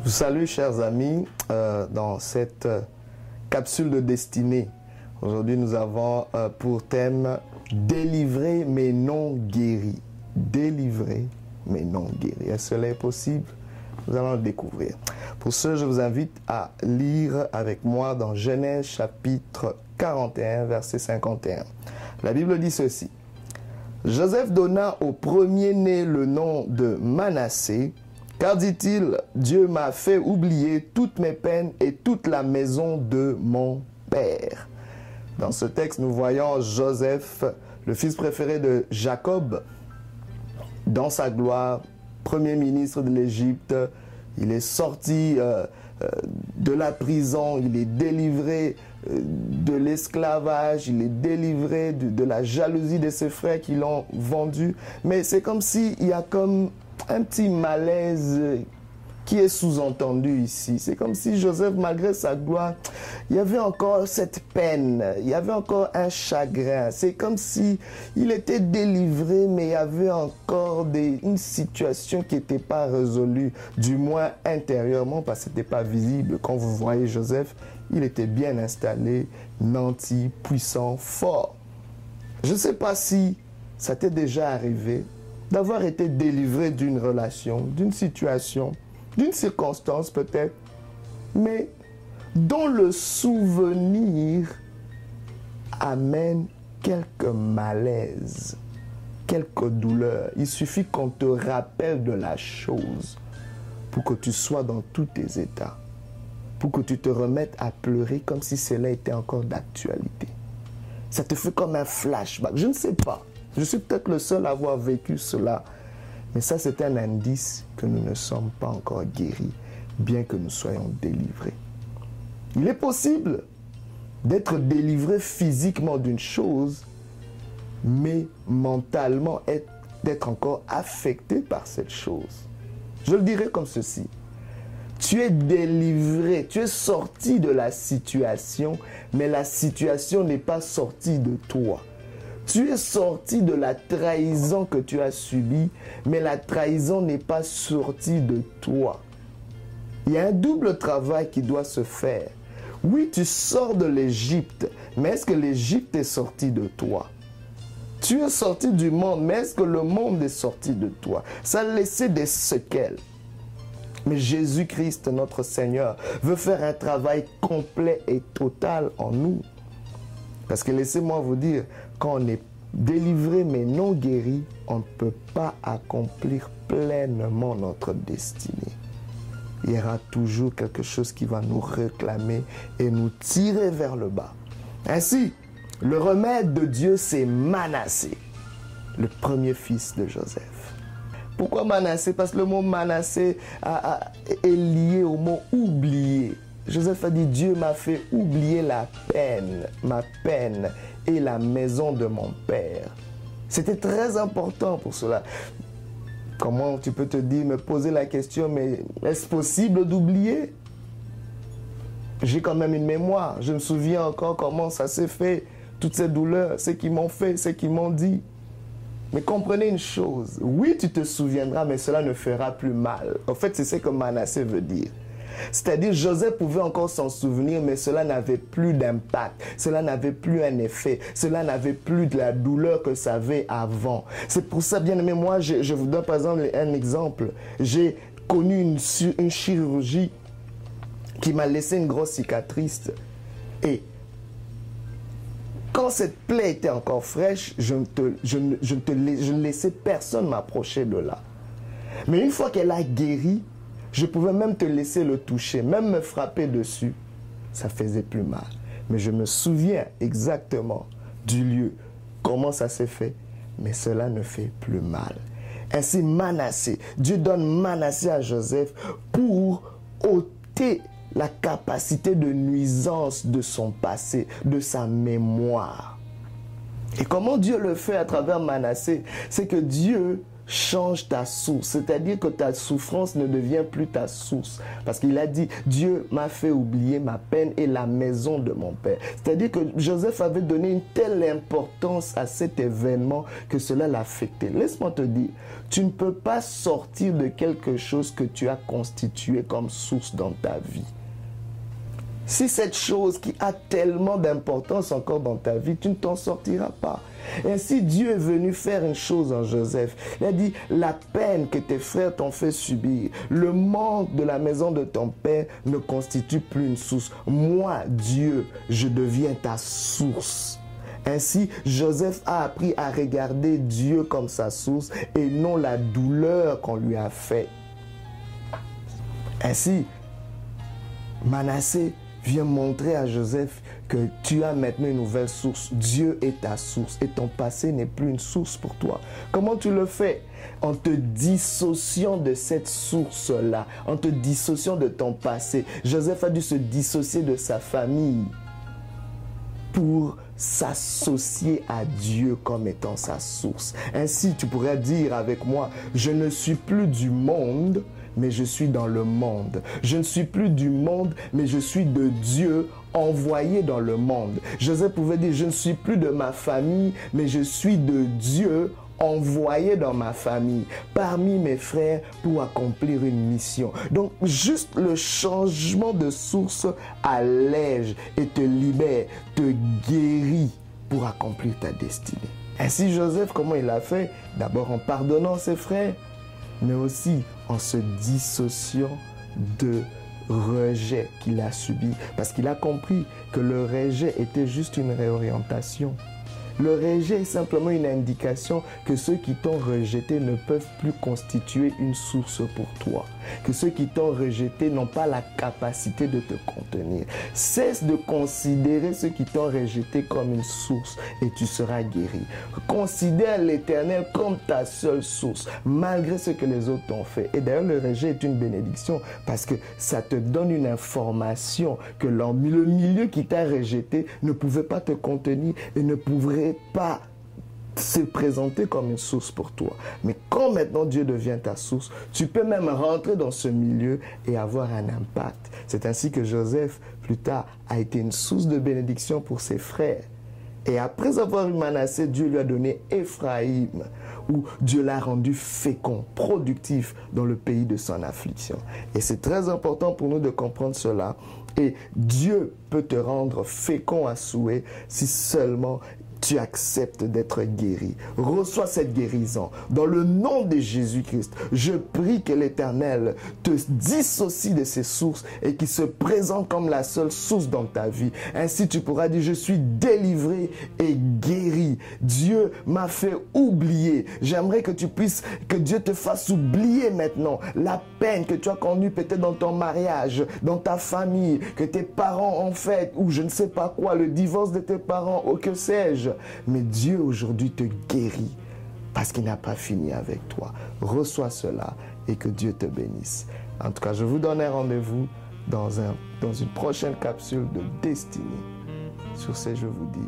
Je vous salue, chers amis, euh, dans cette euh, capsule de destinée. Aujourd'hui, nous avons euh, pour thème Délivrer mais non guéri. Délivrer mais non guéri. Est-ce cela est possible? Nous allons le découvrir. Pour ce, je vous invite à lire avec moi dans Genèse chapitre 41, verset 51. La Bible dit ceci. Joseph donna au premier-né le nom de Manassé, car dit-il, Dieu m'a fait oublier toutes mes peines et toute la maison de mon père. Dans ce texte, nous voyons Joseph, le fils préféré de Jacob, dans sa gloire, premier ministre de l'Égypte. Il est sorti euh, euh, de la prison, il est délivré euh, de l'esclavage, il est délivré de, de, la jalousie de ses frères qui l'ont vendu. Mais c'est comme s'il y a comme un petit malaise qui est sous-entendu ici. C'est comme si Joseph, malgré sa gloire, il y avait encore cette peine, il y avait encore un chagrin. C'est comme si il était délivré, mais il y avait encore des, une situation qui n'était pas résolue, du moins intérieurement, parce que ce n'était pas visible. Quand vous voyez Joseph, il était bien installé, nanti, puissant, fort. Je ne sais pas si ça t'est déjà arrivé d'avoir été délivré d'une relation, d'une situation, d'une circonstance peut-être, mais dont le souvenir amène quelques malaises, quelques douleurs. Il suffit qu'on te rappelle de la chose pour que tu sois dans tous tes états, pour que tu te remettes à pleurer comme si cela était encore d'actualité. Ça te fait comme un flashback. Je ne sais pas. Je suis peut-être le seul à avoir vécu cela. Mais ça, c'est un indice que nous ne sommes pas encore guéris, bien que nous soyons délivrés. Il est possible d'être délivré physiquement d'une chose, mais mentalement d'être encore affecté par cette chose. Je le dirais comme ceci. Tu es délivré, tu es sorti de la situation, mais la situation n'est pas sortie de toi. Tu es sorti de la trahison que tu as subie, mais la trahison n'est pas sortie de toi. Il y a un double travail qui doit se faire. Oui, tu sors de l'Égypte, mais est-ce que l'Égypte est sortie de toi? Tu es sorti du monde, mais est-ce que le monde est sorti de toi? Ça a des séquelles. Mais Jésus-Christ, notre Seigneur, veut faire un travail complet et total en nous. Parce que laissez-moi vous dire, quand on est délivré mais non guéri, on ne peut pas accomplir pleinement notre destinée. Il y aura toujours quelque chose qui va nous réclamer et nous tirer vers le bas. Ainsi, le remède de Dieu, c'est Manassé, le premier fils de Joseph. Pourquoi Manassé? Parce que le mot Manassé est lié au mot oublier. Joseph a dit, Dieu m'a fait oublier la peine, ma peine et la maison de mon père. C'était très important pour cela. Comment tu peux te dire, me poser la question, mais est-ce possible d'oublier? J'ai quand même une mémoire. Je me souviens encore comment ça s'est fait, toutes ces douleurs, ce qu'ils m'ont fait, ce qu'ils m'ont dit. Mais comprenez une chose, oui, tu te souviendras, mais cela ne fera plus mal. En fait, c'est ce que Manassé veut dire. C'est-à-dire, Joseph pouvait encore s'en souvenir, mais cela n'avait plus d'impact, cela n'avait plus un effet, cela n'avait plus de la douleur que ça avait avant. C'est pour ça, bien aimé, moi, je, vous donne par exemple un exemple. J'ai connu une, une chirurgie qui m'a laissé une grosse cicatrice. Et quand cette plaie était encore fraîche, je, ne te, je, ne, je, te, je ne laissais personne m'approcher de là. Mais une fois qu'elle a guéri, je pouvais même te laisser le toucher, même me frapper dessus. Ça faisait plus mal. Mais je me souviens exactement du lieu, comment ça s'est fait. Mais cela ne fait plus mal. Ainsi, Manassé, Dieu donne Manassé à Joseph pour ôter la capacité de nuisance de son passé, de sa mémoire. Et comment Dieu le fait à travers Manassé C'est que Dieu change ta source. C'est-à-dire que ta souffrance ne devient plus ta source. Parce qu'il a dit, Dieu m'a fait oublier ma peine et la maison de mon Père. C'est-à-dire que Joseph avait donné une telle importance à cet événement que cela l'a affecté. Laisse-moi te dire, tu ne peux pas sortir de quelque chose que tu as constitué comme source dans ta vie. Si cette chose qui a tellement d'importance encore dans ta vie, tu ne t'en sortiras pas. Ainsi, Dieu est venu faire une chose en Joseph. Il a dit, la peine que tes frères t'ont fait subir, le manque de la maison de ton père ne constitue plus une source. Moi, Dieu, je deviens ta source. Ainsi, Joseph a appris à regarder Dieu comme sa source et non la douleur qu'on lui a fait. Ainsi, Manassé Viens montrer à Joseph que tu as maintenant une nouvelle source. Dieu est ta source et ton passé n'est plus une source pour toi. Comment tu le fais? En te dissociant de cette source-là, en te dissociant de ton passé. Joseph a dû se dissocier de sa famille pour s'associer à Dieu comme étant sa source. Ainsi, tu pourrais dire avec moi, je ne suis plus du monde, mais je suis dans le monde. Je ne suis plus du monde, mais je suis de Dieu envoyé dans le monde. Joseph pouvait dire, je ne suis plus de ma famille, mais je suis de Dieu envoyé dans ma famille, parmi mes frères, pour accomplir une mission. Donc, juste le changement de source allège et te libère, te guérit pour accomplir ta destinée. Ainsi, Joseph, comment il a fait? D'abord en pardonnant ses frères, mais aussi en se dissociant de rejet qu'il a subi, parce qu'il a compris que le rejet était juste une réorientation. Le rejet est simplement une indication que ceux qui t'ont rejeté ne peuvent plus constituer une source pour toi. Que ceux qui t'ont rejeté n'ont pas la capacité de te contenir. Cesse de considérer ceux qui t'ont rejeté comme une source et tu seras guéri. Considère l'éternel comme ta seule source, malgré ce que les autres t'ont fait. Et d'ailleurs, le rejet est une bénédiction parce que ça te donne une information que le milieu qui t'a rejeté ne pouvait pas te contenir et ne pas se présenter comme une source pour toi. Mais quand maintenant Dieu devient ta source, tu peux même rentrer dans ce milieu et avoir un impact. C'est ainsi que Joseph, plus tard, a été une source de bénédiction pour ses frères. Et après avoir eu Manassé, Dieu lui a donné Éphraïm, où Dieu l'a rendu fécond, productif dans le pays de son affliction. Et c'est très important pour nous de comprendre cela. Et Dieu peut te rendre fécond à souhait si seulement tu acceptes d'être guéri. Reçois cette guérison. Dans le nom de Jésus-Christ, je prie que l'Éternel te dissocie de ses sources et qu'il se présente comme la seule source dans ta vie. Ainsi tu pourras dire, je suis délivré et guéri. Dieu m'a fait oublier. J'aimerais que tu puisses, que Dieu te fasse oublier maintenant la peine que tu as connue peut-être dans ton mariage, dans ta famille, que tes parents ont fait, ou je ne sais pas quoi, le divorce de tes parents, ou que sais-je mais Dieu aujourd'hui te guérit parce qu'il n'a pas fini avec toi. Reçois cela et que Dieu te bénisse. En tout cas, je vous donne un rendez-vous dans, un, dans une prochaine capsule de destinée. Sur ce, je vous dis